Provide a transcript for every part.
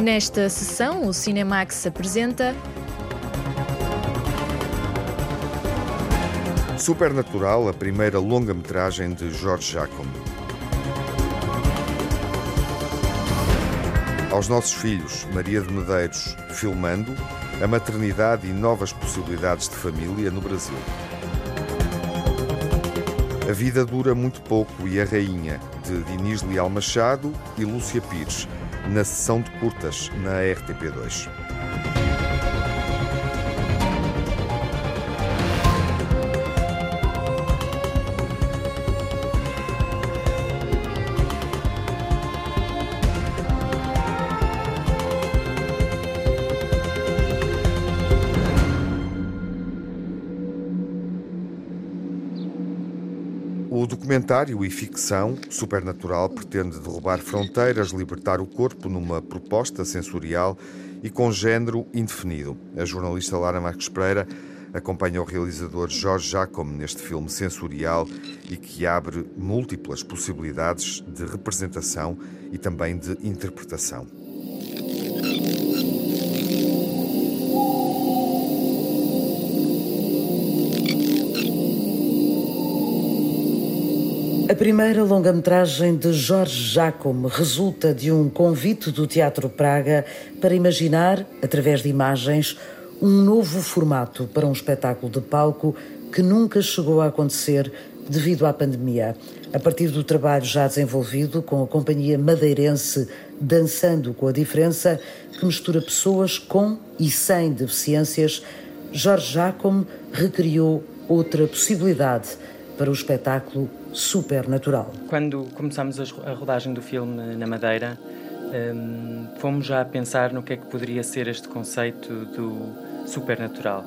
Nesta sessão, o Cinemax apresenta Supernatural, a primeira longa-metragem de Jorge Jacome. Aos nossos filhos, Maria de Medeiros, filmando a maternidade e novas possibilidades de família no Brasil. A vida dura muito pouco e a rainha, de Dinis Leal Machado e Lúcia Pires, na sessão de curtas na RTP2. Documentário e ficção Supernatural pretende derrubar fronteiras, libertar o corpo numa proposta sensorial e com género indefinido. A jornalista Lara Marques Pereira acompanha o realizador Jorge Jacome neste filme sensorial e que abre múltiplas possibilidades de representação e também de interpretação. A primeira longa-metragem de Jorge Jacome resulta de um convite do Teatro Praga para imaginar, através de imagens, um novo formato para um espetáculo de palco que nunca chegou a acontecer devido à pandemia. A partir do trabalho já desenvolvido com a companhia madeirense Dançando com a Diferença, que mistura pessoas com e sem deficiências, Jorge Jacome recriou outra possibilidade para o espetáculo supernatural. Quando começámos a rodagem do filme na Madeira, um, fomos já a pensar no que é que poderia ser este conceito do supernatural.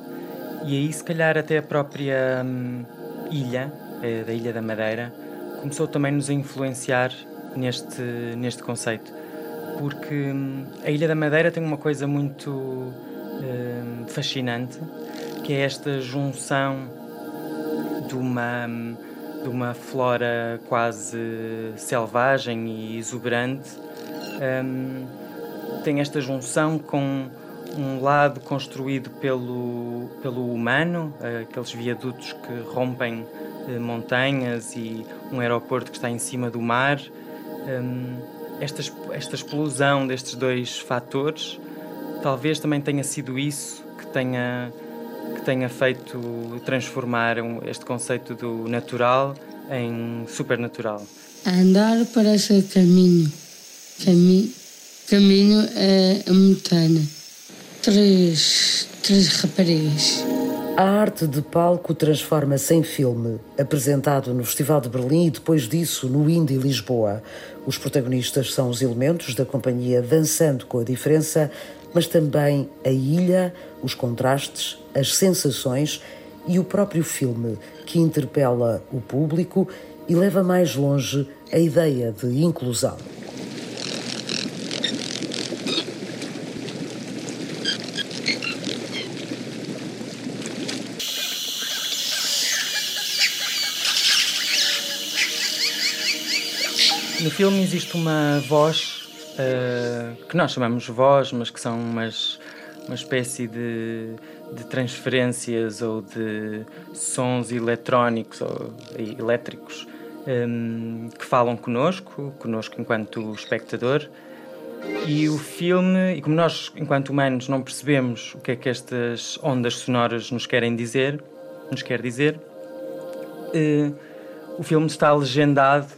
E aí, se calhar, até a própria um, ilha, da Ilha da Madeira, começou também nos a influenciar neste, neste conceito. Porque um, a Ilha da Madeira tem uma coisa muito hum, fascinante, que é esta junção de uma hum, de uma flora quase selvagem e exuberante, um, tem esta junção com um lado construído pelo, pelo humano, aqueles viadutos que rompem eh, montanhas e um aeroporto que está em cima do mar. Um, esta, esta explosão destes dois fatores talvez também tenha sido isso que tenha que tenha feito transformar este conceito do natural em supernatural? Andar parece caminho. Cami caminho é a montanha. Três, três raparigas. A arte de palco transforma-se em filme, apresentado no Festival de Berlim e depois disso no Indie Lisboa. Os protagonistas são os elementos da companhia Dançando com a Diferença, mas também a ilha, os contrastes, as sensações e o próprio filme, que interpela o público e leva mais longe a ideia de inclusão. No filme existe uma voz uh, que nós chamamos voz, mas que são umas, uma espécie de, de transferências ou de sons eletrónicos ou elétricos um, que falam connosco, connosco enquanto espectador. E o filme, e como nós, enquanto humanos, não percebemos o que é que estas ondas sonoras nos querem dizer, nos quer dizer, uh, o filme está legendado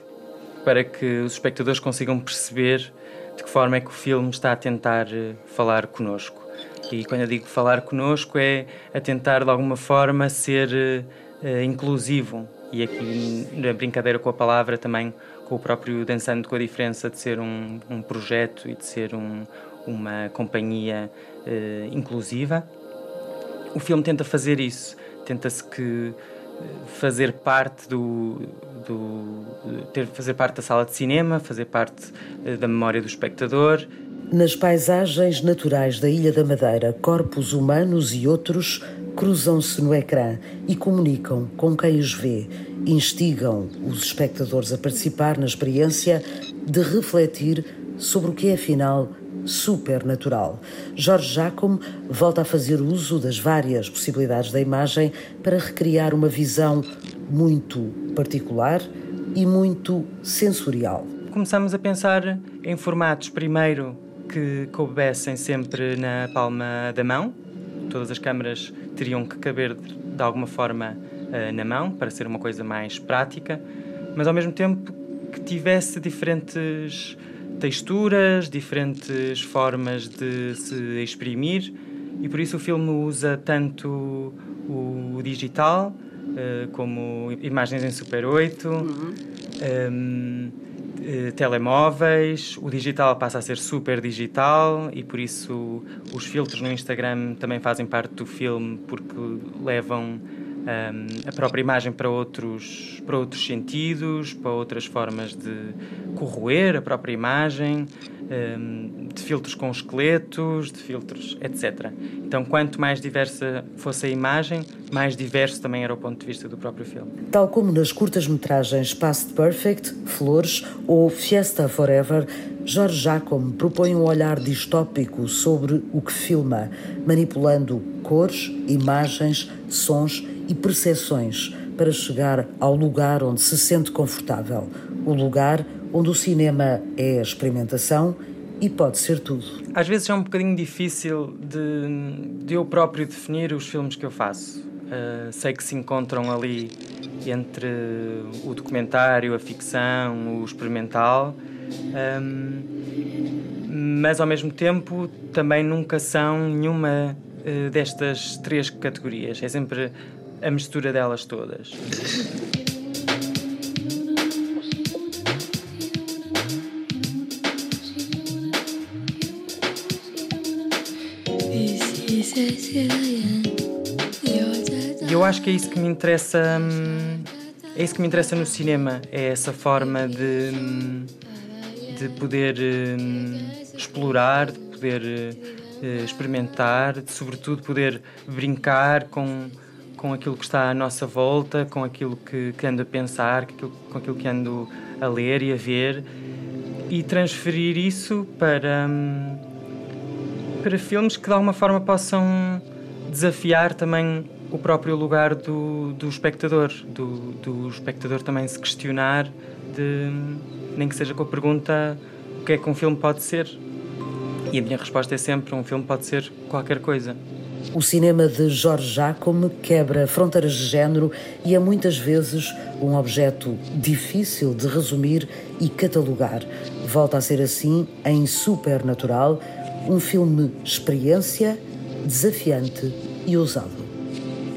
para que os espectadores consigam perceber de que forma é que o filme está a tentar uh, falar connosco. E quando eu digo falar connosco, é a tentar de alguma forma ser uh, inclusivo. E aqui, na brincadeira com a palavra, também com o próprio Dançando com a Diferença de ser um, um projeto e de ser um, uma companhia uh, inclusiva. O filme tenta fazer isso, tenta-se que fazer parte do, do ter fazer parte da sala de cinema, fazer parte da memória do espectador. Nas paisagens naturais da Ilha da Madeira, corpos humanos e outros cruzam-se no ecrã e comunicam com quem os vê, instigam os espectadores a participar na experiência de refletir sobre o que é, afinal, supernatural. Jorge Jacome volta a fazer uso das várias possibilidades da imagem para recriar uma visão muito particular e muito sensorial. Começamos a pensar em formatos, primeiro, que coubessem sempre na palma da mão. Todas as câmaras teriam que caber de alguma forma eh, na mão, para ser uma coisa mais prática, mas ao mesmo tempo que tivesse diferentes texturas, diferentes formas de se exprimir, e por isso o filme usa tanto o digital uh, como imagens em Super 8, uhum. um, uh, telemóveis, o digital passa a ser super digital e por isso os filtros no Instagram também fazem parte do filme porque levam um, a própria imagem para outros, para outros sentidos, para outras formas de corroer a própria imagem, um, de filtros com esqueletos, de filtros, etc. Então, quanto mais diversa fosse a imagem, mais diverso também era o ponto de vista do próprio filme. Tal como nas curtas-metragens Past Perfect, Flores ou Fiesta Forever, Jorge Jacome propõe um olhar distópico sobre o que filma, manipulando cores, imagens, sons e percepções para chegar ao lugar onde se sente confortável, o lugar onde o cinema é a experimentação e pode ser tudo. Às vezes é um bocadinho difícil de, de eu próprio definir os filmes que eu faço. Uh, sei que se encontram ali entre o documentário, a ficção, o experimental, um, mas ao mesmo tempo também nunca são nenhuma uh, destas três categorias. É sempre a mistura delas todas. E eu acho que é isso que me interessa. Hum, é isso que me interessa no cinema, é essa forma de, hum, de poder hum, explorar, de poder eh, experimentar, de sobretudo poder brincar com com aquilo que está à nossa volta, com aquilo que, que ando a pensar, com aquilo, que ando a ler e a ver, e transferir isso para, hum, para filmes que de alguma forma possam desafiar também o próprio lugar do, do espectador, do, do espectador também se questionar, de, nem que seja com a pergunta o que é que um filme pode ser. E a minha resposta é sempre: um filme pode ser qualquer coisa. O cinema de Jorge Jacome quebra fronteiras de género e é muitas vezes um objeto difícil de resumir e catalogar. Volta a ser assim em Supernatural, um filme experiência, desafiante e ousado.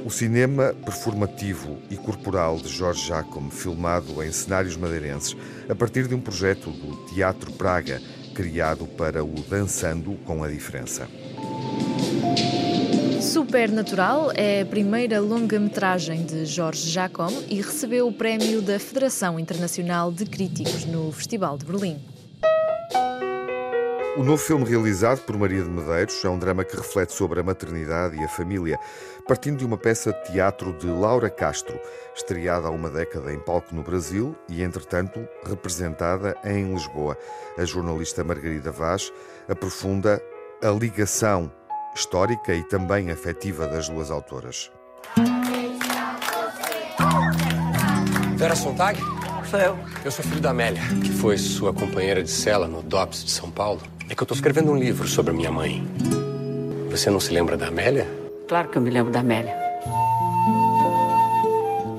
O cinema performativo e corporal de Jorge Jacome, filmado em cenários madeirenses, a partir de um projeto do Teatro Praga, criado para o Dançando com a Diferença. Supernatural é a primeira longa-metragem de Jorge Jacome e recebeu o prémio da Federação Internacional de Críticos no Festival de Berlim. O novo filme realizado por Maria de Medeiros é um drama que reflete sobre a maternidade e a família, partindo de uma peça de teatro de Laura Castro, estreada há uma década em palco no Brasil e, entretanto, representada em Lisboa. A jornalista Margarida Vaz aprofunda a ligação histórica e também afetiva das duas autoras. Vera Sontag? Sou eu. Eu sou filho da Amélia, que foi sua companheira de cela no DOPS de São Paulo. É que eu estou escrevendo um livro sobre a minha mãe. Você não se lembra da Amélia? Claro que eu me lembro da Amélia.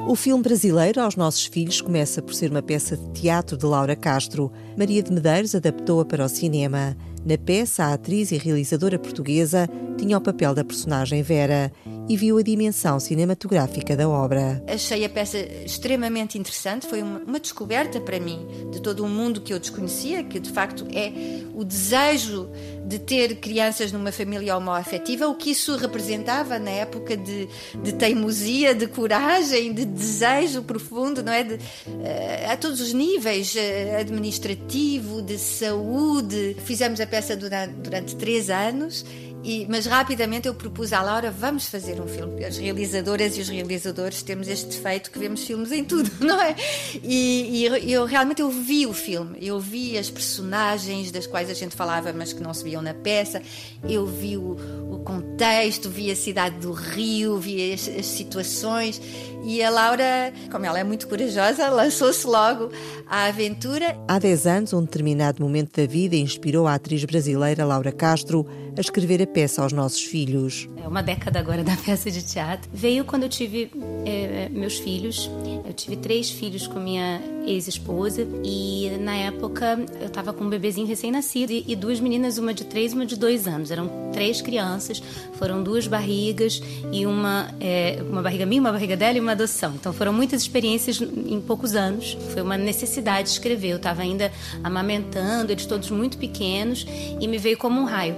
O filme brasileiro Aos Nossos Filhos começa por ser uma peça de teatro de Laura Castro. Maria de Medeiros adaptou-a para o cinema. Na peça, a atriz e realizadora portuguesa tinha o papel da personagem Vera e viu a dimensão cinematográfica da obra. Achei a peça extremamente interessante, foi uma, uma, descoberta para mim de todo um mundo que eu desconhecia, que de facto é o desejo de ter crianças numa família homoafetiva, o que isso representava na época de, de teimosia, de coragem, de desejo profundo, não é? De, uh, a todos os níveis, uh, administrativo, de saúde. Fizemos a peça durante, durante três anos E, mas rapidamente eu propus à Laura, vamos fazer um filme. As realizadoras e os realizadores temos este defeito que vemos filmes em tudo, não é? E, e eu realmente eu vi o filme, eu vi as personagens das quais a gente falava, mas que não se viam na peça, eu vi o, o contexto, vi a cidade do Rio, vi as, as situações e a Laura, como ela é muito corajosa, lançou-se logo à aventura. Há 10 anos, um determinado momento da vida inspirou a atriz brasileira Laura Castro a escrever a peça aos nossos filhos. É uma década agora da peça de teatro. Veio quando eu tive é, meus filhos. Eu tive três filhos com minha ex-esposa e na época eu estava com um bebezinho recém-nascido e, e duas meninas, uma de três e uma de dois anos. Eram três crianças, foram duas barrigas e uma, é, uma barriga minha, uma barriga dela e uma adoção. Então foram muitas experiências em poucos anos. Foi uma necessidade de escrever. Eu estava ainda amamentando, eles todos muito pequenos e me veio como um raio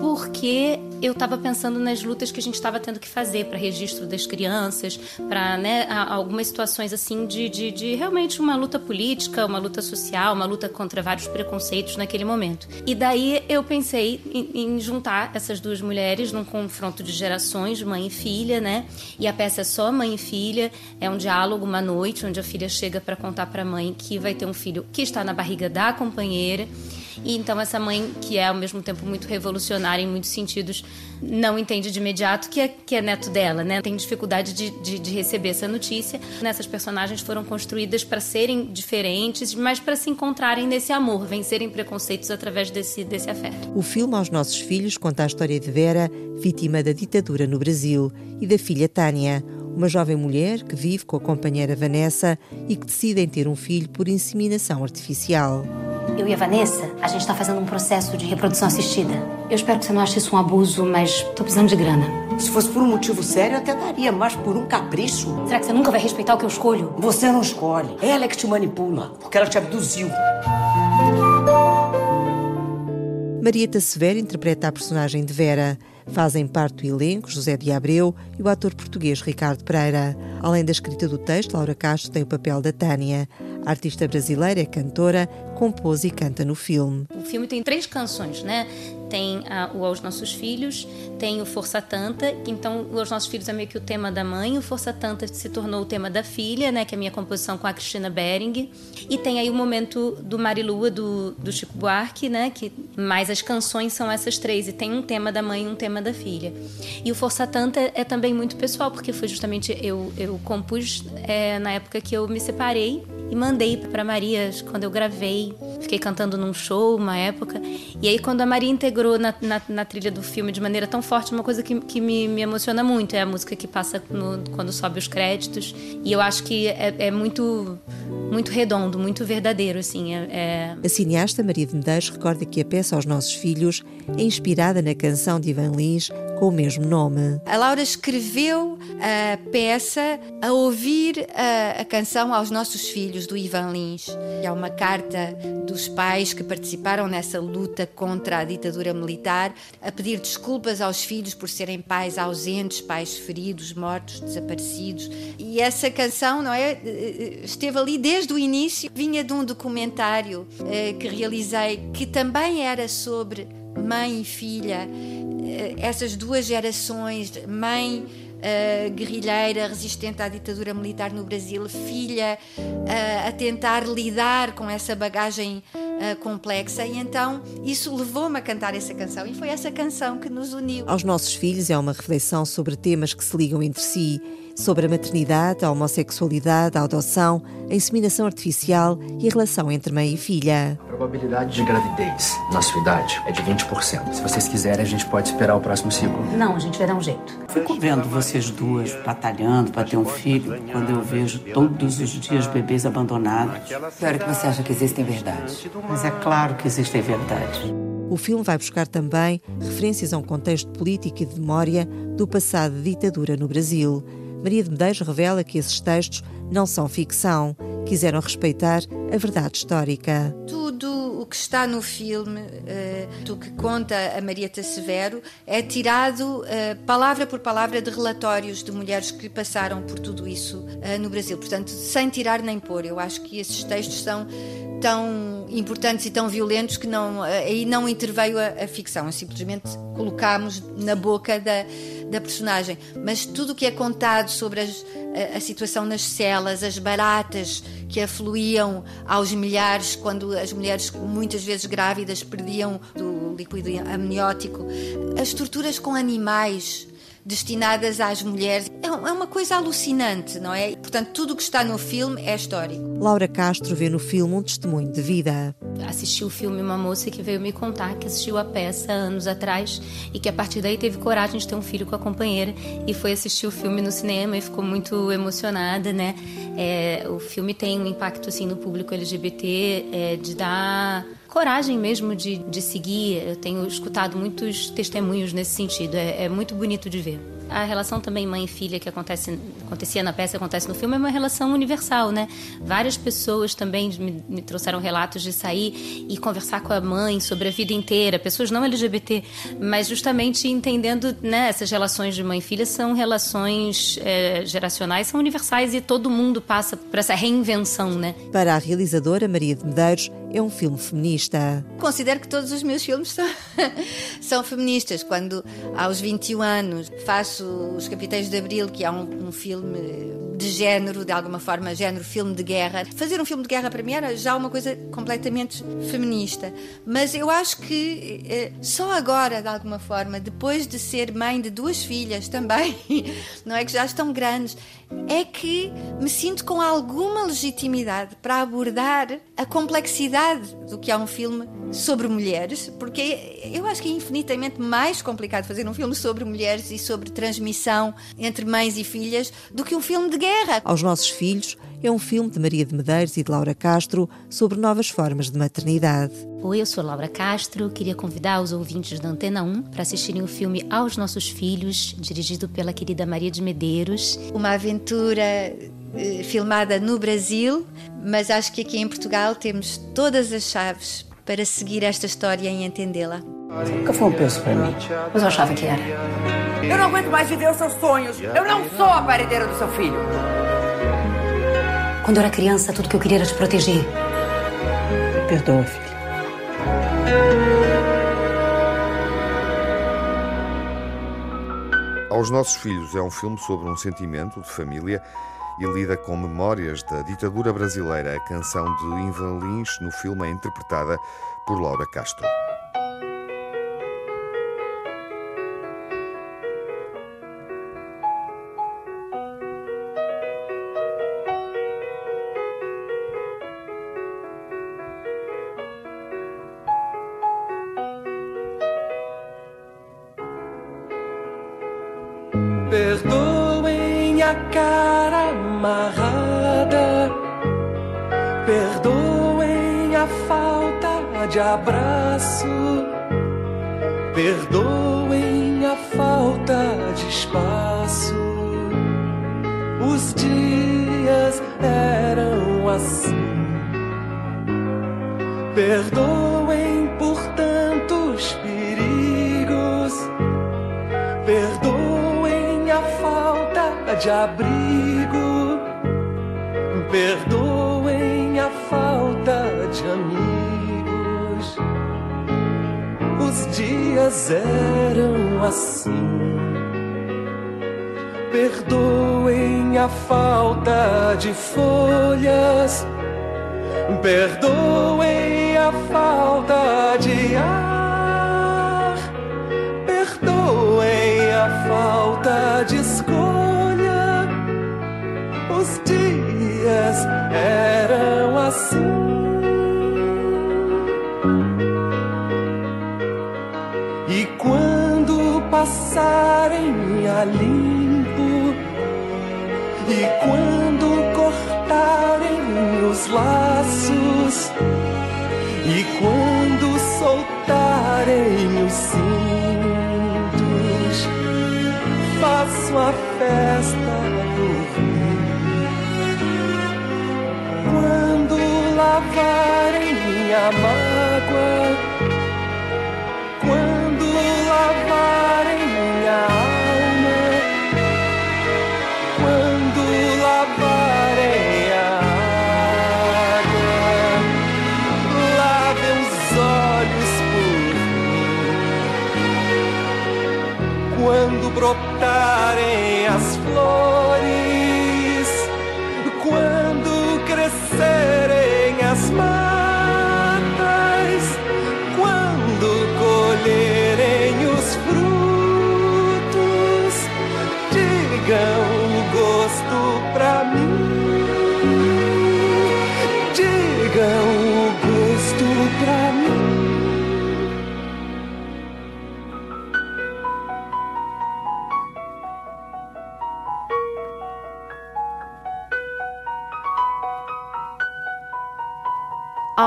porque eu estava pensando nas lutas que a gente estava tendo que fazer para registro das crianças, para né, algumas situações assim de, de, de, realmente uma luta política, uma luta social, uma luta contra vários preconceitos naquele momento. E daí eu pensei em, em juntar essas duas mulheres num confronto de gerações, mãe e filha, né? E a peça é só mãe e filha, é um diálogo uma noite onde a filha chega para contar para a mãe que vai ter um filho que está na barriga da companheira e então essa mãe, que é ao mesmo tempo muito revolucionária em muitos sentidos, não entende de imediato que é, que é neto dela, né? Tem dificuldade de, de, de receber essa notícia. Essas personagens foram construídas para serem diferentes, mas para se encontrarem nesse amor, vencerem preconceitos através desse, desse afeto. O filme Aos Nossos Filhos conta a história de Vera, vítima da ditadura no Brasil, e da filha Tânia, uma jovem mulher que vive com a companheira Vanessa e que decidem ter um filho por inseminação artificial. Eu e a Vanessa, a gente tá fazendo um processo de reprodução assistida. Eu espero que você não ache isso um abuso, mas tô precisando de grana. Se fosse por um motivo sério, eu até daria, mas por um capricho. Será que você nunca vai respeitar o que eu escolho? Você não escolhe. Ela é que te manipula, porque ela te abduziu. Marieta Severo interpreta a personagem de Vera. Fazem parte do elenco José de Abreu e o ator português Ricardo Pereira. Além da escrita do texto, Laura Castro tem o papel da Tânia. A artista brasileira é cantora, compôs e canta no filme. O filme tem três canções, né? Tem a, o Aos Nossos Filhos, tem o Força Tanta, então o Aos Nossos Filhos é meio que o tema da mãe, o Força Tanta se tornou o tema da filha, né? Que é a minha composição com a Cristina Bering. E tem aí o momento do Marilua, do, do Chico Buarque, né? Que mais as canções são essas três, e tem um tema da mãe e um tema da filha. E o Força Tanta é também muito pessoal, porque foi justamente eu, eu compus é, na época que eu me separei e mandei para Maria quando eu gravei. Fiquei cantando num show uma época. E aí, quando a Maria integrou na, na, na trilha do filme de maneira tão forte, uma coisa que, que me, me emociona muito é a música que passa no, quando sobe os créditos. E eu acho que é, é muito, muito redondo, muito verdadeiro. Assim, é, é... A cineasta Maria de Medeiros recorda que a peça aos nossos filhos é inspirada na canção de Ivan Lins com o mesmo nome. A Laura escreveu a peça a ouvir a, a canção aos nossos filhos do Ivan Lins. É uma carta dos pais que participaram nessa luta contra a ditadura militar a pedir desculpas aos filhos por serem pais ausentes, pais feridos, mortos, desaparecidos. E essa canção, não é, esteve ali desde o início. Vinha de um documentário eh, que realizei que também era sobre mãe e filha eh, essas duas gerações, mãe uh, guerrilheira resistente à ditadura militar no Brasil, filha uh, a tentar lidar com essa bagagem uh, complexa, e então isso levou-me a cantar essa canção, e foi essa canção que nos uniu. Aos nossos filhos é uma reflexão sobre temas que se ligam entre si sobre a maternidade, a homossexualidade, a adoção, a inseminação artificial e a relação entre mãe e filha. A probabilidade de gravidez na sua idade é de 20%. Se vocês quiserem, a gente pode esperar o próximo ciclo. Não, a gente vai dar um jeito. Fico vendo vocês duas batalhando para ter um filho quando eu vejo todos os dias bebês abandonados. Pior que você acha que existem verdades. Mas é claro que existem verdades. O filme vai buscar também referências a um contexto político e de memória do passado de ditadura no Brasil Maria de Medeiros revela que esses textos não são ficção, quiseram respeitar a verdade histórica. Tudo o que está no filme, uh, do que conta a Marieta Severo, é tirado uh, palavra por palavra de relatórios de mulheres que passaram por tudo isso uh, no Brasil. Portanto, sem tirar nem pôr. Eu acho que esses textos são tão importantes e tão violentos que não, aí não interveio a, a ficção, simplesmente colocámos na boca da, da personagem. Mas tudo o que é contado sobre as, a, a, situação nas celas, as baratas que afluíam aos milhares quando as mulheres, muitas vezes grávidas, perdiam do líquido amniótico, as torturas com animais destinadas às mulheres. É, é uma coisa alucinante, não é? Portanto, tudo o que está no filme é histórico. Laura Castro vê no filme um testemunho de vida. Assisti o filme uma moça que veio me contar que assistiu a peça anos atrás e que a partir daí teve coragem de ter um filho com a companheira e foi assistir o filme no cinema e ficou muito emocionada, né? É, o filme tem um impacto assim no público LGBT é, de dar coragem mesmo de, de seguir. Eu tenho escutado muitos testemunhos nesse sentido. É, é muito bonito de ver. A relação também mãe e filha que acontece, acontecia na peça, acontece no filme, é uma relação universal, né? Várias pessoas também me, me, trouxeram relatos de sair e conversar com a mãe sobre a vida inteira, pessoas não LGBT, mas justamente entendendo, né, essas relações de mãe e filha são relações é, geracionais, são universais e todo mundo passa por essa reinvenção, né? Para a realizadora Maria de Medeiros, é um filme feminista. Considero que todos os meus filmes são, são feministas. Quando, aos 21 anos, faço Os Capitães de Abril, que é um, um filme de género, de alguma forma, género filme de guerra. Fazer um filme de guerra para mim era já uma coisa completamente feminista. Mas eu acho que eh, só agora, de alguma forma, depois de ser mãe de duas filhas também, não é que já estão grandes, é que me sinto com alguma legitimidade para abordar a complexidade do que é um filme sobre mulheres, porque eu acho que é infinitamente mais complicado fazer um filme sobre mulheres e sobre transmissão entre mães e filhas do que um filme de guerra. Aos nossos filhos é um filme de Maria de Medeiros e de Laura Castro sobre novas formas de maternidade. Oi, eu sou Laura Castro. Queria convidar os ouvintes da Antena 1 para assistirem o filme Aos Nossos Filhos, dirigido pela querida Maria de Medeiros. Uma aventura eh, filmada no Brasil, mas acho que aqui em Portugal temos todas as chaves para seguir esta história e entendê-la. Nunca foi um peso para mim, mas eu achava que era. Eu não aguento mais viver os seus sonhos. Eu não sou a paredeira do seu filho. Quando eu era criança, tudo que eu queria era te proteger. Me perdoa, filho. Aos Nossos Filhos é um filme sobre um sentimento de família e lida com memórias da ditadura brasileira. A canção de Ivan Lins no filme é interpretada por Laura Castro. Perdoem a cara amarrada, perdoem a falta de abraço, perdoem a falta de espaço. Os dias eram assim. Perdoem por tantos perigos, perdoem a falta de abrigo, perdoem a falta de amigos. Os dias eram assim. Perdoem a falta de folhas, perdoem a falta de ar, perdoem a falta de escolha. Os dias eram assim. E quando passarem a limpo, e quando cortarem os laços, e quando soltarem os cintos, faço a festa Quando lavarem a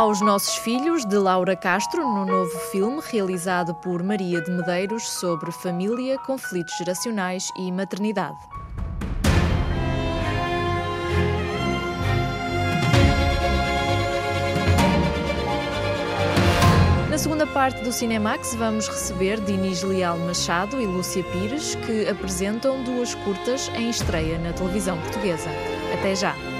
Aos Nossos Filhos, de Laura Castro, no novo filme realizado por Maria de Medeiros sobre família, conflitos geracionais e maternidade. Na segunda parte do Cinemax vamos receber Dinis Leal Machado e Lúcia Pires, que apresentam duas curtas em estreia na televisão portuguesa. Até já!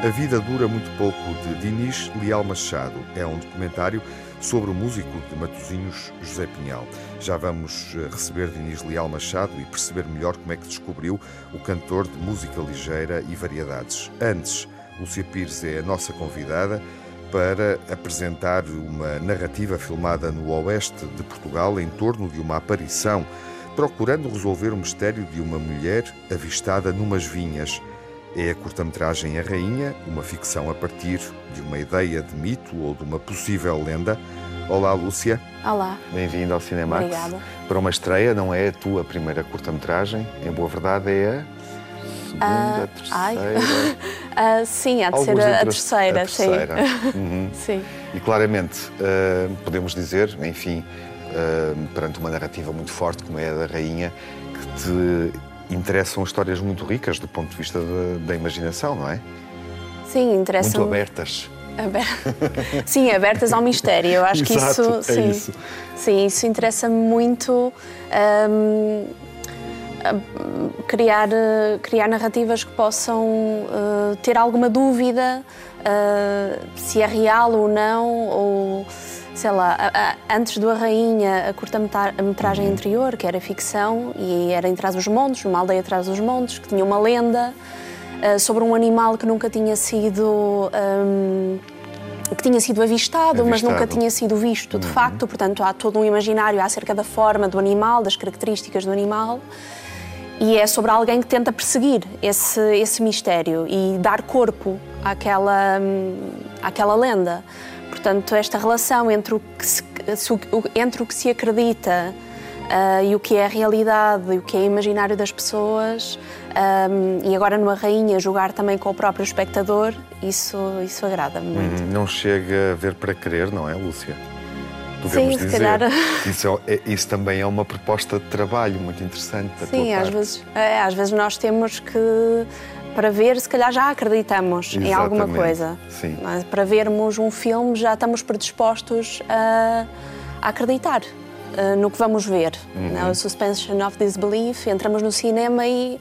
A Vida Dura Muito Pouco, de Dinis Leal Machado. É um documentário sobre o músico de Matosinhos, José Pinhal. Já vamos eh, receber Dinis Leal Machado e perceber melhor como é que descobriu o cantor de música ligeira e variedades. Antes, Lúcia Pires é a nossa convidada para apresentar uma narrativa filmada no oeste de Portugal em torno de uma aparição, procurando resolver o mistério de uma mulher avistada numas vinhas. É a curta-metragem A Rainha, uma ficção a partir de uma ideia de mito ou de uma possível lenda. Olá, Lúcia. Olá. Bem-vinda ao Cinemax. Obrigada. Para uma estreia, não é a tua primeira curta-metragem, em boa verdade é a segunda, a ai. terceira. Ah, sim, há de ser Alguns a, terceira, a terceira. sim. Uhum. sim. E claramente uh, podemos dizer, enfim, uh, perante uma narrativa muito forte como é a da Rainha, que te interessam histórias muito ricas do ponto de vista da, da imaginação, não é? Sim, interessa Muito abertas. Aber- Sim, abertas ao mistério. Eu acho que Exato, isso, é sim, isso. sim, isso interessa muito. a- criar, criar narrativas que possam eh, ter alguma dúvida eh, se é real ou não, ou sei lá, a- a- antes do A Rainha, a curta-metragem Uhum. anterior, que era ficção, e era em Trás dos Montes, numa aldeia atrás dos Montes, que tinha uma lenda eh, sobre um animal que nunca tinha sido. hum, que tinha sido avistado, mas Avistado. nunca tinha sido visto de facto. Portanto, há todo um imaginário acerca da forma do animal, das características do animal. E é sobre alguém que tenta perseguir esse, esse mistério e dar corpo àquela, hum, àquela lenda. Portanto, esta relação entre o que se, entre o que se acredita ah, e o que é a realidade e o que é imaginário das pessoas, hum, e agora numa rainha jogar também com o próprio espectador, isso, isso agrada-me muito. Hum, Não chega a ver para querer, não é, Lúcia? Sim, se dizer. calhar. Isso, é- isso também é uma proposta de trabalho muito interessante da Sim, às vezes, é, às vezes nós temos que, para ver, se calhar já acreditamos em alguma Exatamente, coisa. sim. Mas para vermos um filme já estamos predispostos a, a acreditar eh, no que vamos ver. Uhum. né? O suspension of disbelief, entramos no cinema e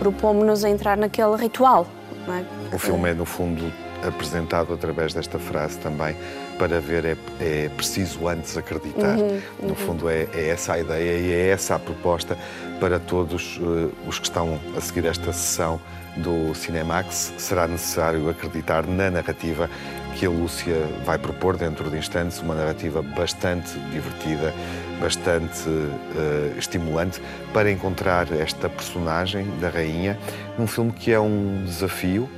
propomos-nos a entrar naquele ritual. é? O filme é, no fundo, apresentado através desta frase também. Para ver é, é preciso antes acreditar. Uhum, No uhum. fundo, é, é essa a ideia e é essa a proposta para todos eh, os que estão a seguir esta sessão do Cinemax. Será necessário acreditar na narrativa que a Lúcia vai propor dentro de instantes, uma narrativa bastante divertida, bastante eh, estimulante para encontrar esta personagem da rainha num filme que é um desafio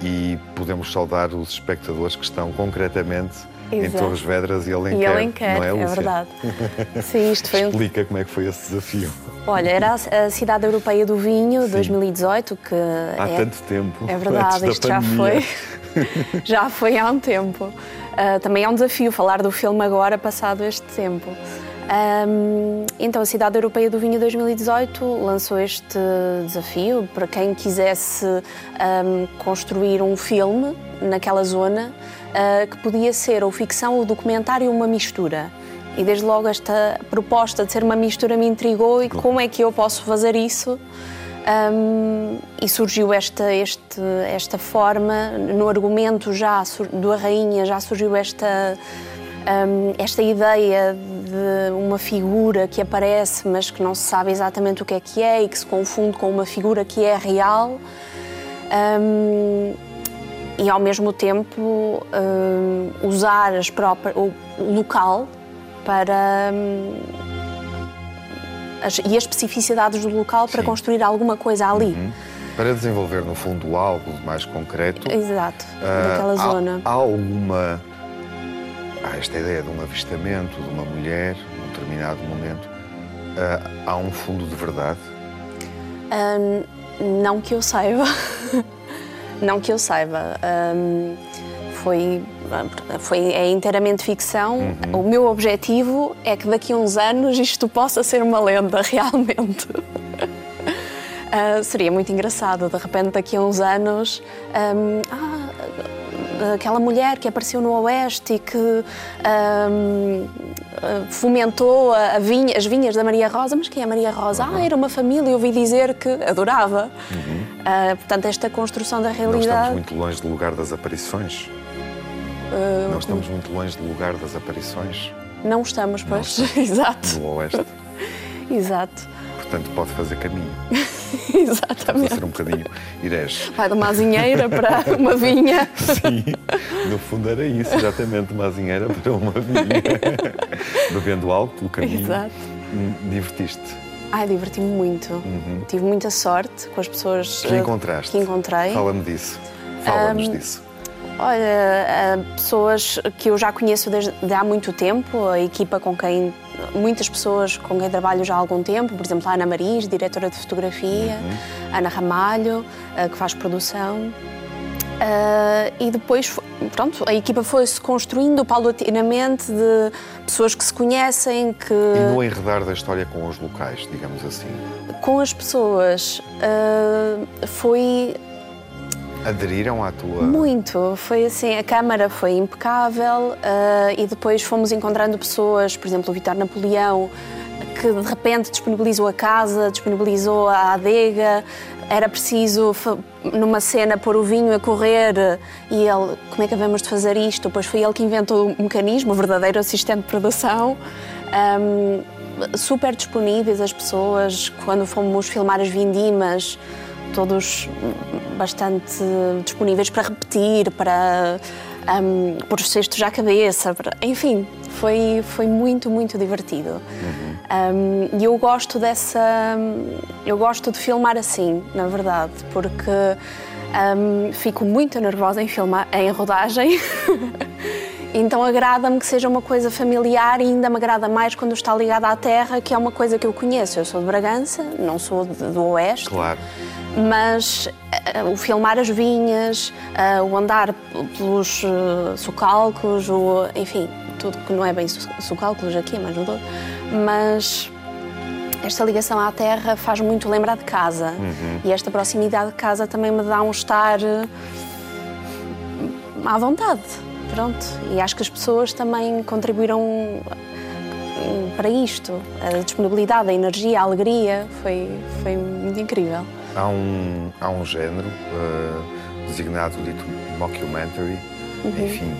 e podemos saudar os espectadores que estão concretamente em Exato. Torres Vedras e Alenquer, E Alenquer, não é, é Lúcia? verdade. Sim, isto foi um- Explica como é que foi esse desafio. Olha, era a Cidade Europeia do Vinho, 2018, que Há é, tanto tempo. É verdade, da isto já foi, já foi há um tempo. Ah, também é um desafio falar do filme agora, passado este tempo. Ahm, então, a Cidade Europeia do Vinho 2018 lançou este desafio para quem quisesse ahm, construir um filme naquela zona ah, que podia ser ou ficção ou documentário uma mistura. E desde logo esta proposta de ser uma mistura me intrigou e como é que eu posso fazer isso Um, e surgiu esta, este, esta forma, no argumento já do A Rainha já surgiu esta, um, esta ideia de uma figura que aparece, mas que não se sabe exatamente o que é que é e que se confunde com uma figura que é real. Um, e ao mesmo tempo usar as próprias, o local para as, e as especificidades do local para Sim. construir alguma coisa ali. Uhum. Para desenvolver, no fundo, algo mais concreto. Exato, uh, daquela zona. Há alguma. Há esta ideia de um avistamento de uma mulher, num determinado momento. Uh, há um fundo de verdade? Uh, não que eu saiba. não que eu saiba. foi foi, é inteiramente ficção. Uhum. O meu objetivo é que daqui a uns anos isto possa ser uma lenda, realmente. uh, seria muito engraçado, de repente, daqui a uns anos. Um, ah, aquela mulher que apareceu no Oeste e que um, fomentou a vinha, as vinhas da Maria Rosa, mas quem é Maria Rosa? Uhum. Ah, era uma família, eu ouvi dizer que adorava. Uhum. Uh, portanto, esta construção da realidade. Não estamos muito longe do lugar das aparições. Uh, não estamos muito longe do lugar das aparições? Não estamos, pois. Não estamos Exato. No Oeste. Exato. Portanto, pode fazer caminho. Exatamente. Pode fazer um bocadinho. Irés. Vai de uma azinheira para uma vinha. Sim, no fundo era isso, exatamente, de uma azinheira para uma vinha. Bebendo algo pelo caminho. Exato. Hum, divertiste? Ai, diverti-me muito. Uhum. Tive muita sorte com as pessoas que encontraste. Que encontrei. Fala-me disso. Fala-nos um, disso. Olha, pessoas que eu já conheço desde há muito tempo, a equipa com quem, muitas pessoas com quem trabalho já há algum tempo, por exemplo, a Ana Maris, diretora de fotografia, uhum. Ana Ramalho, que faz produção. Uh, e depois, pronto, a equipa foi-se construindo paulatinamente de pessoas que se conhecem, que... E no enredar da história com os locais, digamos assim? Com as pessoas, uh, foi Aderiram à tua. Muito. Foi assim, a Câmara foi impecável uh, e depois fomos encontrando pessoas, por exemplo, o Vitor Napoleão, que de repente disponibilizou a casa, disponibilizou a adega. Era preciso, numa cena, pôr o vinho a correr e ele, como é que devemos de fazer isto? Depois foi ele que inventou o mecanismo, o verdadeiro assistente de produção. Um, super disponíveis as pessoas, quando fomos filmar as vindimas, todos bastante disponíveis para repetir, para um, pôr os cestos à cabeça, para, enfim, foi, foi muito, muito divertido. Uhum. Um, e eu gosto dessa. Eu gosto de filmar assim, na verdade, porque um, fico muito nervosa em filmar, em rodagem. Então agrada-me que seja uma coisa familiar e ainda me agrada mais quando está ligada à terra, que é uma coisa que eu conheço. Eu sou de Bragança, não sou de, do Oeste. Claro mas uh, o filmar as vinhas, uh, o andar pelos uh, socalcos, o, enfim, tudo que não é bem socalcos aqui, mais no Douro, mas esta ligação à terra faz muito lembrar de casa uhum. e esta proximidade de casa também me dá um estar à vontade, pronto. E acho que as pessoas também contribuíram para isto, a disponibilidade, a energia, a alegria, foi, foi muito incrível há um, há um género uh, designado dito mockumentary, uhum. enfim,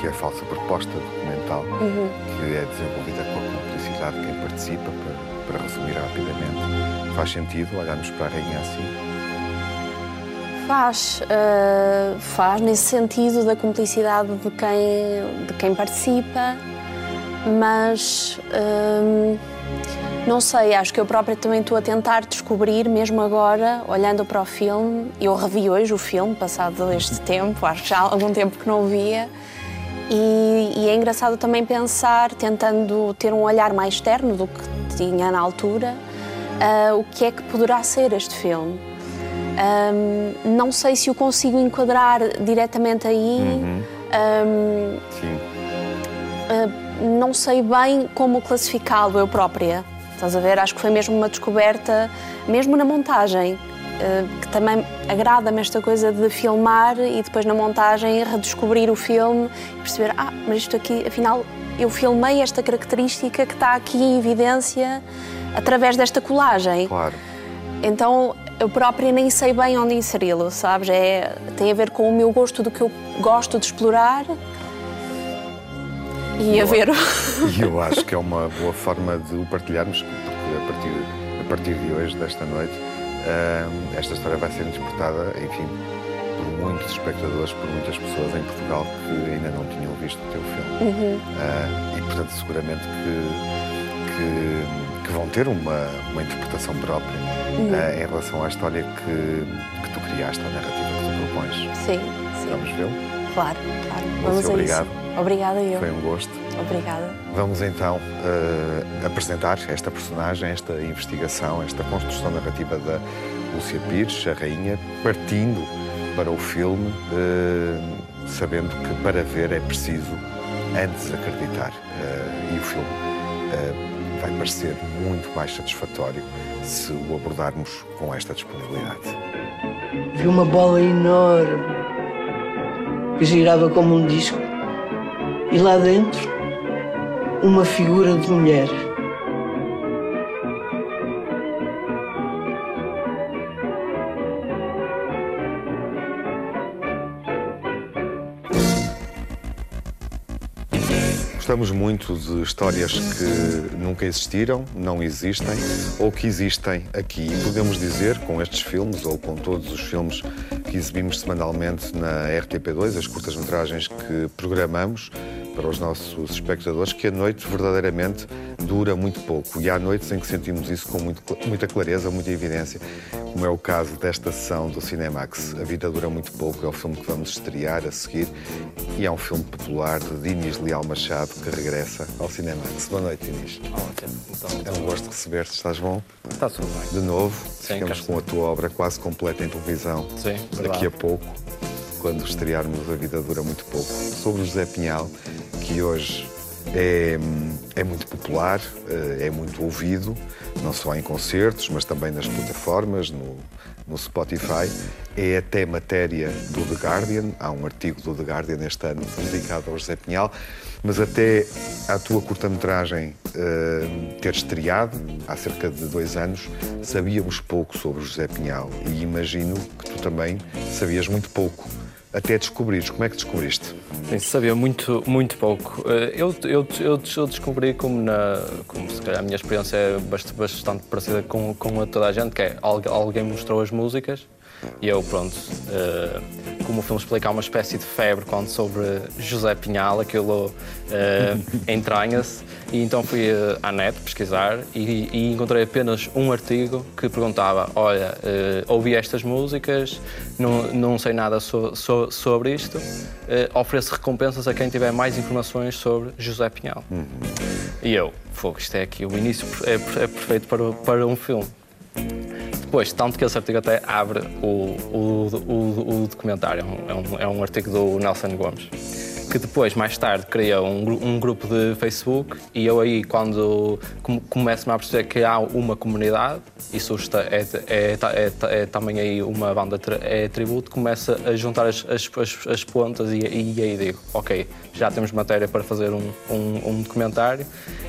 que é a falsa proposta documental, uhum. que é desenvolvida cumplicidade de quem participa, para, para resumir rapidamente. Faz sentido olharmos para a rainha assim? Faz, uh, faz nesse sentido da cumplicidade de quem, de quem participa, mas. Uh, não sei, acho que eu própria também estou a tentar descobrir, mesmo agora, olhando para o filme. Eu revi hoje o filme, passado este tempo, acho que já há algum tempo que não o via. E, e, é engraçado também pensar, tentando ter um olhar mais externo do que tinha na altura, uh, o que é que poderá ser este filme. Um, não sei se o consigo enquadrar diretamente aí. Uhum. Um, Sim. Uh, não sei bem como classificá-lo eu própria. Estás a ver? Acho que foi mesmo uma descoberta, mesmo na montagem, que também agrada-me esta coisa de filmar e depois na montagem redescobrir o filme e perceber, ah, mas isto aqui, afinal, eu filmei esta característica que está aqui em evidência através desta colagem. Claro. Então eu própria nem sei bem onde inseri-lo, sabes? É, tem a ver com o meu gosto do que eu gosto de explorar e a ver. E eu acho que é uma boa forma de o partilharmos, porque a partir, a partir de hoje, desta noite, uh, esta história vai ser interpretada, enfim, por muitos espectadores, por muitas pessoas em Portugal que ainda não tinham visto o teu filme. Uhum. Uh, e, portanto, seguramente que, que, que, vão ter uma, uma interpretação própria uhum. uh, em relação à história que, que tu criaste, a narrativa que tu propões. Sim, sim. Vamos vê-lo? Claro, claro. Vamos obrigado. Isso. Obrigada eu. Foi um gosto. Obrigada. Vamos então uh, apresentar esta personagem, esta investigação, esta construção narrativa da Lúcia Pires, a rainha, partindo para o filme, uh, sabendo que para ver é preciso antes acreditar. Uh, e o filme vai parecer muito mais satisfatório se o abordarmos com esta disponibilidade. Vi uma bola enorme que girava como um disco e lá dentro uma figura de mulher. Gostamos muito de histórias que nunca existiram, não existem ou que existem aqui. E podemos dizer, com estes filmes ou com todos os filmes exibimos semanalmente na RTP2, as curtas-metragens que programamos, para os nossos espectadores que a noite verdadeiramente dura muito pouco. E há noites em que sentimos isso com muito, muita clareza, muita evidência, como é o caso desta sessão do Cinemax. A vida dura muito pouco, é o filme que vamos estrear a seguir e é um filme popular de Inês Leal Machado que regressa ao Cinemax. Boa noite, Inês. Ótimo. Então, é um gosto receber-te. Estás bom? Está tudo bem. De novo, Sim, ficamos com a tua obra quase completa em televisão Sim, daqui a pouco quando estrearmos A Vida Dura Muito Pouco, sobre José Pinhal, que hoje é, é muito popular, eh, é muito ouvido, não só em concertos, mas também nas plataformas, no, no Spotify. É até matéria do The Guardian, há um artigo do The Guardian este ano dedicado ao José Pinhal, mas até a tua curta-metragem uh, ter estreado, há cerca de dois anos, sabíamos pouco sobre José Pinhal. E imagino que tu também sabias muito pouco até descobrires. Como é que descobriste? Sim, sabia muito, muito pouco. Eh, eu, eu, eu, eu descobri como, na, como se calhar a minha experiência é bastante, bastante parecida com, com a toda a gente, que é alguém mostrou as músicas e eu, pronto, uh, como o filme explica, uma espécie de febre quando sobre José Pinhal, aquilo uh, entranha-se. E então fui uh, à net pesquisar e, e, encontrei apenas um artigo que perguntava: Olha, uh, ouvi estas músicas, não, não sei nada so, so, sobre isto, ofereço recompensas a quem tiver mais informações sobre José Pinhal. Uhum. E eu, fogo, isto é aqui, o início é, é perfeito para, para um filme. Depois, tanto que esse artigo até abre o, o, o, o documentário, é um, é um artigo do Nelson Gomes que depois, mais tarde, cria um, um, grupo de Facebook e eu aí, quando começo-me a perceber que há uma comunidade, isso é, é, é, é também aí uma banda é tributo, começa a juntar as, as, as, as pontas e, e, aí digo, ok, já temos matéria para fazer um, um, um documentário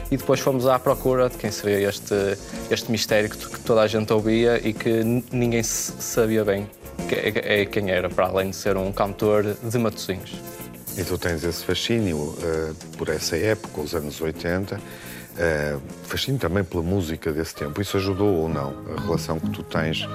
e depois fomos à procura de quem seria este, este mistério que, que toda a gente ouvia e que ninguém sabia bem é quem era, para além de ser um cantor de Matosinhos. E tu tens esse fascínio uh, por essa época, os anos 80, Uh, fascínio também pela música desse tempo. Isso ajudou ou não a relação que tu tens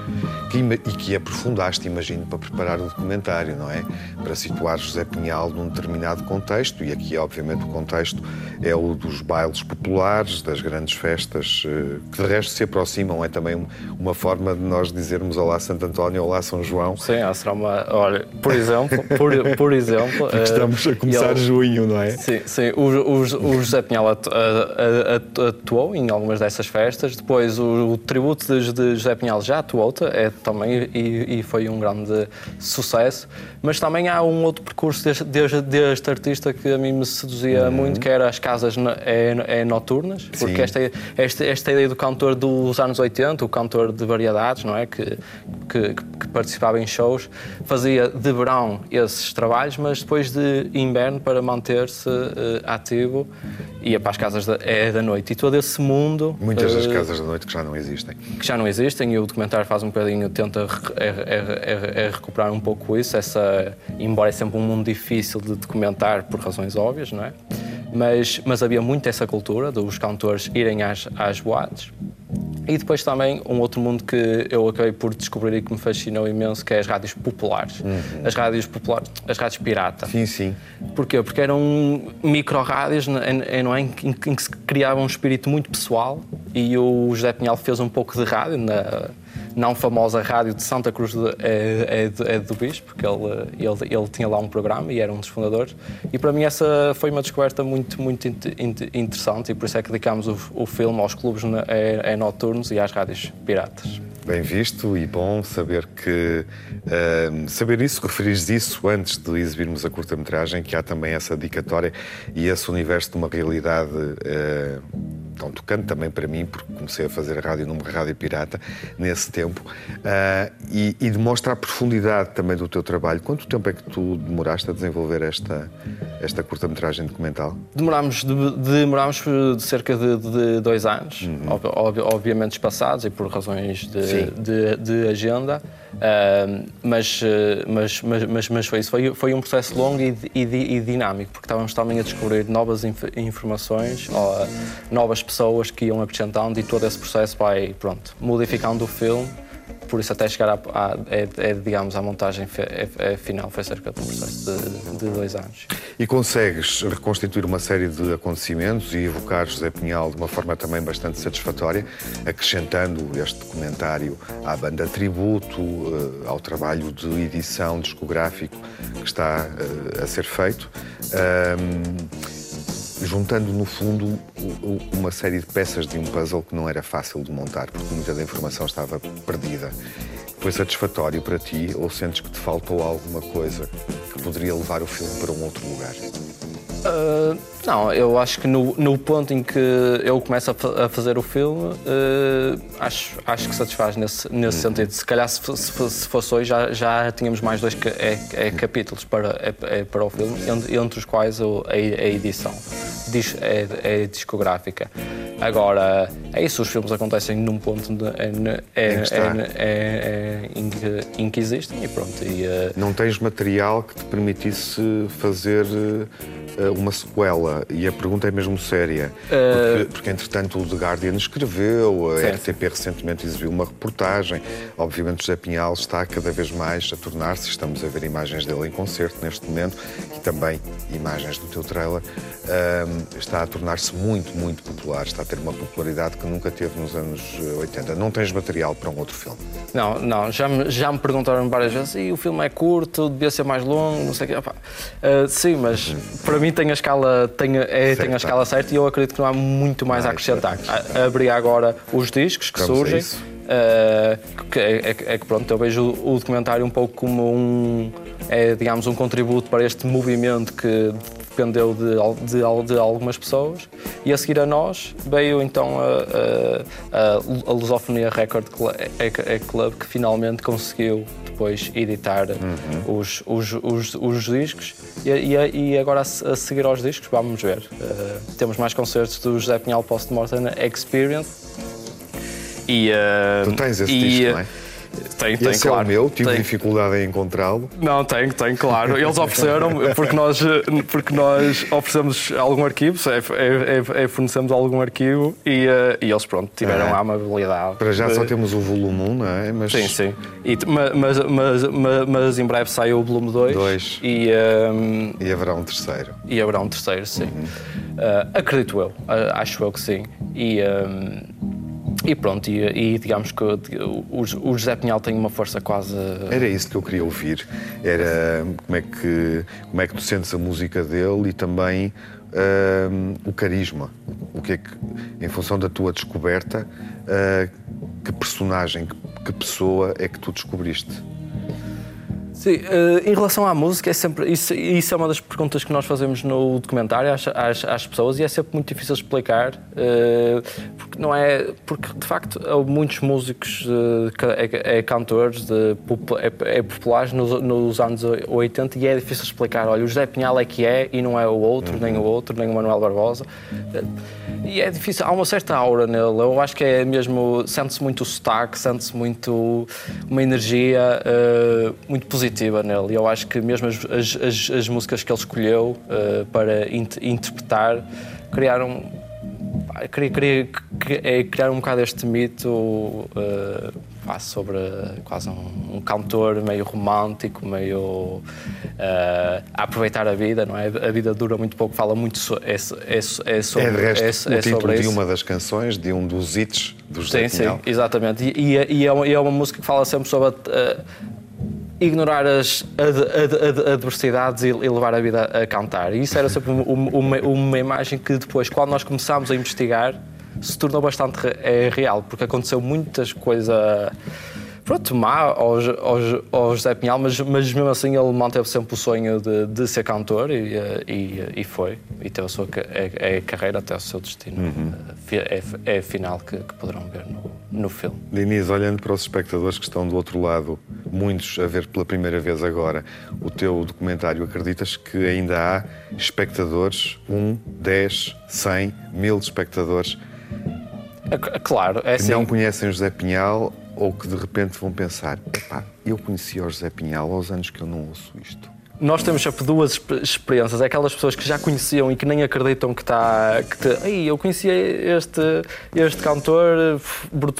que, e que aprofundaste, imagino, para preparar o documentário, não é? Para situar José Pinhal num determinado contexto, e aqui, obviamente, o contexto é o dos bailes populares, das grandes festas, uh, que de resto se aproximam. É também uma forma de nós dizermos Olá Santo António, Olá São João. Sim, será uma. Olha, por exemplo, por, por exemplo. Porque estamos a começar ele... junho, não é? Sim, sim. O, o, o José Pinhal. A, a, a, atuou em algumas dessas festas. Depois o, o tributo de, de, José Pinhal já atuou é, também e, e, foi um grande sucesso. Mas também há um outro percurso deste, deste, deste artista que a mim me seduzia uhum. muito, que era as casas é, é noturnas, porque esta, esta, esta ideia do cantor dos anos 80, o cantor de variedades, não é? Que, que, que participava em shows, fazia de verão esses trabalhos, mas depois de inverno, para manter-se uh, ativo, ia para as casas da, é, da noite. E todo esse mundo. Muitas das casas da noite que já não existem. Que já não existem, e o documentário faz um bocadinho, tenta é, é, é, recuperar um pouco isso, essa, embora é sempre um mundo difícil de documentar por razões óbvias, não é? Mas, mas havia muito essa cultura dos cantores irem às, às boates. E depois também um outro mundo que eu acabei por descobrir e que me fascinou imenso, que é as rádios populares. Uhum. As rádios populares, as rádios pirata. Sim, sim. Porquê? Porque eram micro-rádios não é, em, em, que se criava um espírito muito pessoal e o José Pinhal fez um pouco de rádio na não famosa rádio de Santa Cruz de, é, é, é, do Bispo, porque ele, ele, ele tinha lá um programa e era um dos fundadores. E para mim essa foi uma descoberta muito, muito interessante e por isso é que dedicámos o, o filme aos clubes é, é noturnos e às rádios piratas. Bem visto e bom saber que uh, saber isso, referires isso antes de exibirmos a curta-metragem, que há também essa dedicatória e esse universo de uma realidade uh, tão tocante também para mim, porque comecei a fazer rádio numa rádio pirata nesse tempo, uh, e, e, demonstra a profundidade também do teu trabalho. Quanto tempo é que tu demoraste a desenvolver esta, esta curta-metragem documental? Demorámos, de, demorámos de cerca de, de dois anos, uhum. ob, obviamente espaçados e por razões de, de, de agenda. Uh, mas, mas, mas, mas, foi isso. Foi, foi um processo longo e, e, e, dinâmico, porque estávamos também a descobrir novas inf informações, ou, novas pessoas que iam acrescentando e todo esse processo vai, pronto, modificando o filme por isso até chegar à, é, é, digamos, à montagem é, é, final foi cerca de um processo de, de, dois anos. E consegues reconstituir uma série de acontecimentos e evocar José Pinhal de uma forma também bastante satisfatória, acrescentando este documentário à banda tributo, eh, ao trabalho de edição discográfico que está eh, a ser feito. Juntando no fundo uma série de peças de um puzzle que não era fácil de montar, porque muita da informação estava perdida. Foi satisfatório para ti ou sentes que te faltou alguma coisa que poderia levar o filme para um outro lugar? Uh, não, eu acho que no, no, ponto em que eu começo a, a fazer o filme, uh, acho, acho que satisfaz nesse, nesse uhum. sentido. Se calhar se, se, se, fosse hoje já, já tínhamos mais dois é, é capítulos para, é, é para o filme, entre, entre os quais a, a edição é, é, discográfica. Agora, é isso, os filmes acontecem num ponto em, que, em, que, existem e pronto. E, uh... Não tens material que te permitisse fazer eh, uma sequela e a pergunta é mesmo séria. Uh... Porque, porque, entretanto, o The Guardian escreveu, a certo. RTP recentemente exibiu uma reportagem. Obviamente, José Pinhal está cada vez mais a tornar-se, estamos a ver imagens dele em concerto neste momento e também imagens do teu trailer, uh, está a tornar-se muito, muito popular, está a ter uma popularidade que nunca teve nos anos 80. Não tens material para um outro filme? Não, não. Já me, já me perguntaram várias vezes e o filme é curto, devia ser mais longo, não sei o quê. Uh, sim, mas uhum. para mim tem a escala, tem, é, tem a escala certa e eu acredito que não há muito mais, mais a acrescentar. Abrir agora os discos que Vamos surgem. Uh, que é, é, é, que pronto, eu vejo o, o documentário um pouco como um, é, digamos, um contributo para este movimento que dependeu de, de, de, algumas pessoas e a seguir a nós veio então a, a, a Lusofonia Record Club que finalmente conseguiu depois editar uhum. os, os, os, os, discos e, e, e agora a, a, seguir aos discos vamos ver. Uh, temos mais concertos do José Pinhal Post-Mortem Experience e, uh, tu tens esse e, disco, não é? Tem, tem, Esse claro. é o meu, tive tem. dificuldade em encontrá-lo. Não, tem, tem, claro. Eles ofereceram, porque nós, porque nós oferecemos algum arquivo, é, é, é, é fornecemos algum arquivo e, uh, e eles, pronto, tiveram ah. a amabilidade. Para já só temos o volume 1, não é? Mas... Sim, sim. E, mas, mas, mas, mas, em breve sai o volume 2. 2. E, um, e haverá um terceiro. E haverá um terceiro, sim. Uhum. Uh, acredito eu, uh, acho eu que sim. E. Um, e pronto, e, e digamos que o, o, José Pinhal tem uma força quase. Era isso que eu queria ouvir. Era como é que, como é que tu sentes a música dele e também uh, o carisma. O que é que, em função da tua descoberta, uh, que personagem, que, que pessoa é que tu descobriste? Sim, uh, em relação à música, é sempre, isso, isso, é uma das perguntas que nós fazemos no documentário às, às, às pessoas e é sempre muito difícil explicar, uh, porque não é. Porque de facto há muitos músicos, uh, é, é, cantores, de, é, é populares nos, nos, anos 80 e é difícil explicar. Olha, o José Pinhal é que é e não é o outro, uhum. nem o outro, nem o Manuel Barbosa. E é difícil, há uma certa aura nele. Eu acho que é mesmo. Sente-se muito o sotaque, sente-se muito uma energia muito positiva positiva nele. E eu acho que mesmo as, as, as músicas que ele escolheu uh, para interpretar criaram queria, queria, é criar um bocado este mito uh, sobre quase um, um, cantor meio romântico, meio uh, a aproveitar a vida, não é? A vida dura muito pouco, fala muito so, é, é, é, sobre, é de resto é, é o título de uma das canções, de um dos hits dos Sim, sim, exatamente. E, e, é uma, e, é uma, música que fala sempre sobre a, ignorar as ad, ad, adversidades e, e, levar a vida a cantar. E isso era sempre uma, uma, imagem que depois, quando nós começámos a investigar, se tornou bastante é, real, porque aconteceu muitas coisas pronto, má ao, ao, ao José Pinhal, mas, mas mesmo assim ele manteve sempre o sonho de, de ser cantor e, e, e, foi. E teve a sua é, é carreira até o seu destino. Uhum. É, é, é final que, que, poderão ver no, no filme. Diniz, olhando para os espectadores que estão do outro lado, muitos a ver pela primeira vez agora o teu documentário, acreditas que ainda há espectadores, um, dez, cem, mil espectadores? Claro, é que assim. não conhecem José Pinhal ou que de repente vão pensar: epá, eu conheci o José Pinhal aos anos que eu não ouço isto. Nós temos sempre duas experiências. É aquelas pessoas que já conheciam e que nem acreditam que está. Que te, Ei, eu conhecia este, este cantor,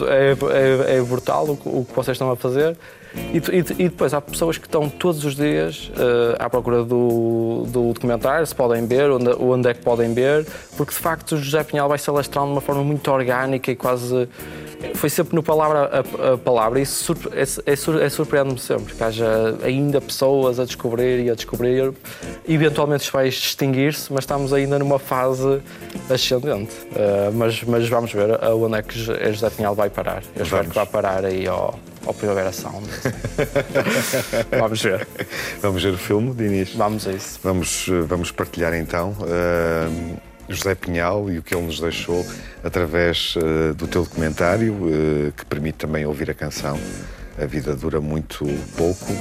é, é, é brutal o, o que vocês estão a fazer. E, e, e, depois há pessoas que estão todos os dias uh, à procura do, do documentário, se podem ver, onde, onde é que podem ver, porque de facto o José Pinhal vai se alastrando de uma forma muito orgânica e quase. Foi sempre no palavra a, a palavra, e isso é, é, é surpreende-me sempre, que haja ainda pessoas a descobrir e a descobrir. Eventualmente isso vai extinguir-se, mas estamos ainda numa fase ascendente. Uh, mas, mas vamos ver onde é que José Pinhal vai parar. Eu espero que vá parar aí ao ao Primavera Sound. vamos ver. Vamos ver o filme, Dinis? Vamos a isso. Vamos, eh, vamos partilhar então uh, José Pinhal e o que ele nos deixou através uh, do teu documentário, uh, que permite também ouvir a canção. A vida dura muito pouco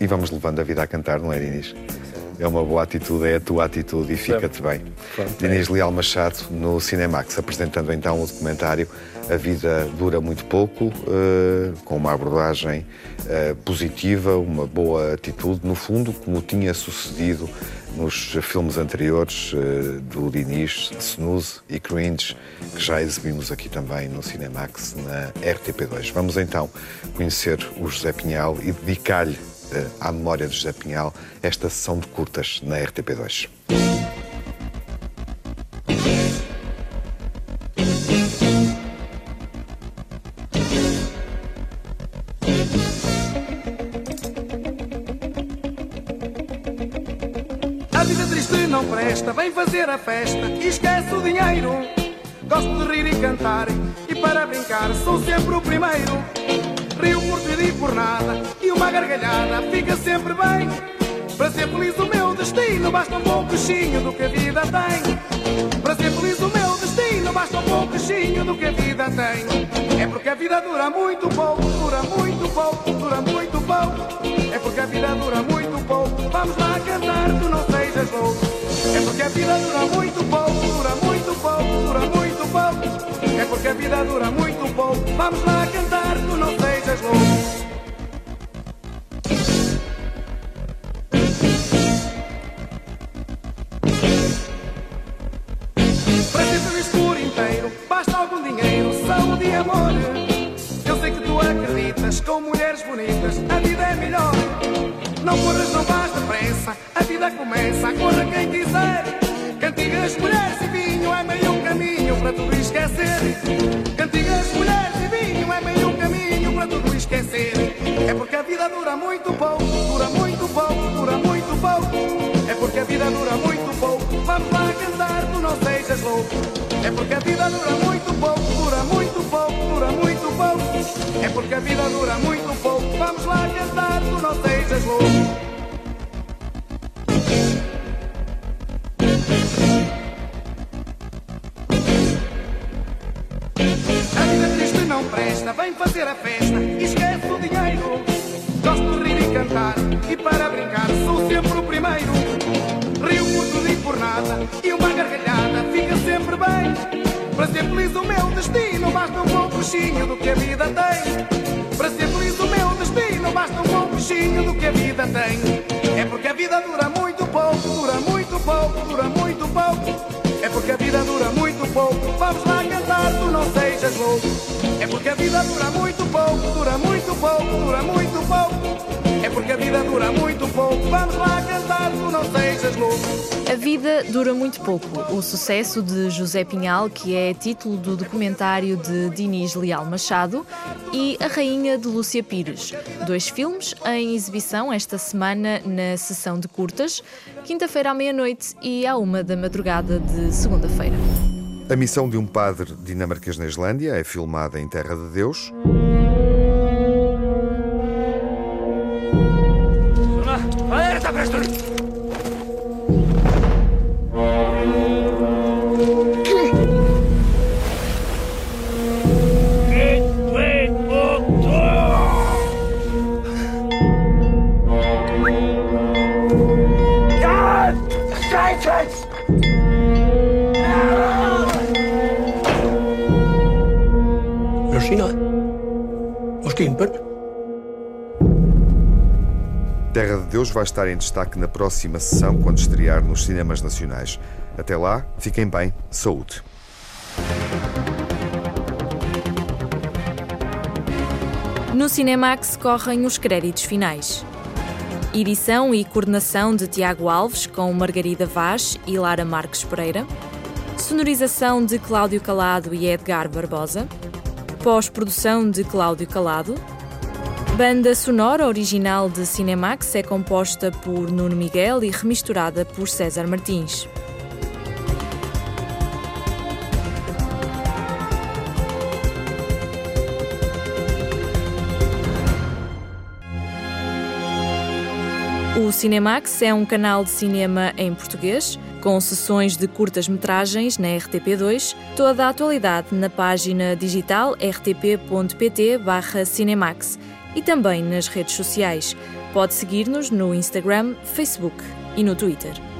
e vamos levando a vida a cantar, não é, Dinis? É uma boa atitude, é a tua atitude e fica-te bem. É. Leal Machado no Cinemax, apresentando então o documentário A Vida Dura Muito Pouco, uh, com uma abordagem uh, positiva, uma boa atitude, no fundo, como tinha sucedido nos filmes anteriores uh, do Diniz, Snooze e Cringe, que já exibimos aqui também no Cinemax, na RTP2. Vamos então conhecer o José Pinhal e dedicar-lhe à memória de José Pinhal esta sessão de curtas na RTP2. Não presta, vem fazer a festa e esquece o dinheiro. Gosto de rir e cantar e para brincar sou sempre o primeiro. Rio por tudo e por nada E uma gargalhada fica sempre bem. Para ser feliz o meu destino Basta um pouquinho do que a vida tem. Para ser feliz o meu destino Basta um pouquinho do que a vida tem. É porque a vida dura muito pouco Dura muito pouco, dura muito pouco. É porque a vida dura muito pouco. Vamos lá cantar, tu não sejas louco É porque a vida dura muito pouco Dura muito pouco, dura muito pouco. É porque a vida dura muito pouco. Vamos lá cantar, tu não sejas louco. Com mulheres bonitas, a vida é melhor. Não corras, não vais depressa, a vida começa, corra quem quiser. Cantigas, mulheres e vinho é meio caminho para tudo esquecer. Cantigas, mulheres e vinho é meio caminho para tudo esquecer. É porque a vida dura muito pouco, dura muito pouco, dura muito pouco. É porque a vida dura muito pouco. Vamos lá cantar, tu não sejas louco. É porque a vida dura muito pouco, dura muito pouco, dura muito pouco. É porque a vida dura muito pouco. Vamos lá cantar, tu não sejas louco. Não presta, vem fazer a festa e esquece o dinheiro. Gosto de rir e cantar e para brincar sou sempre o primeiro. Rio por tudo e por nada e uma gargalhada fica sempre bem. Para ser feliz o meu destino basta um bom puxinho do que a vida tem. Para ser feliz o meu destino basta um bom puxinho do que a vida tem. É porque a vida dura muito pouco, dura muito pouco, dura muito pouco. É porque a vida dura muito pouco. Vamos lá cantar, tu não sejas louco. É porque a vida dura muito pouco, dura muito pouco, dura muito pouco. É porque a vida dura muito pouco. Vamos lá cantar, tu não sejas louco. A vida dura muito pouco. O sucesso de José Pinhal, que é título do documentário de Dinis Leal Machado, e A Rainha de Lúcia Pires. Dois filmes em exibição esta semana na sessão de curtas, quinta-feira à meia-noite e à uma da madrugada de segunda-feira. A missão de um padre dinamarquês na Islândia é filmada em Terra de Deus. Vai estar em destaque na próxima sessão, quando estrear nos cinemas nacionais. Até lá, fiquem bem, saúde. No Cinemax correm os créditos finais. Edição e coordenação de Tiago Alves com Margarida Vaz e Lara Marques Pereira. Sonorização de Cláudio Calado e Edgar Barbosa. Pós-produção de Cláudio Calado. Banda sonora original de Cinemax é composta por Nuno Miguel e remisturada por César Martins. O Cinemax é um canal de cinema em português, com sessões de curtas-metragens na RTP2, toda a atualidade na página digital rtp.pt/cinemax e também nas redes sociais. Pode seguir-nos no Instagram, Facebook e no Twitter.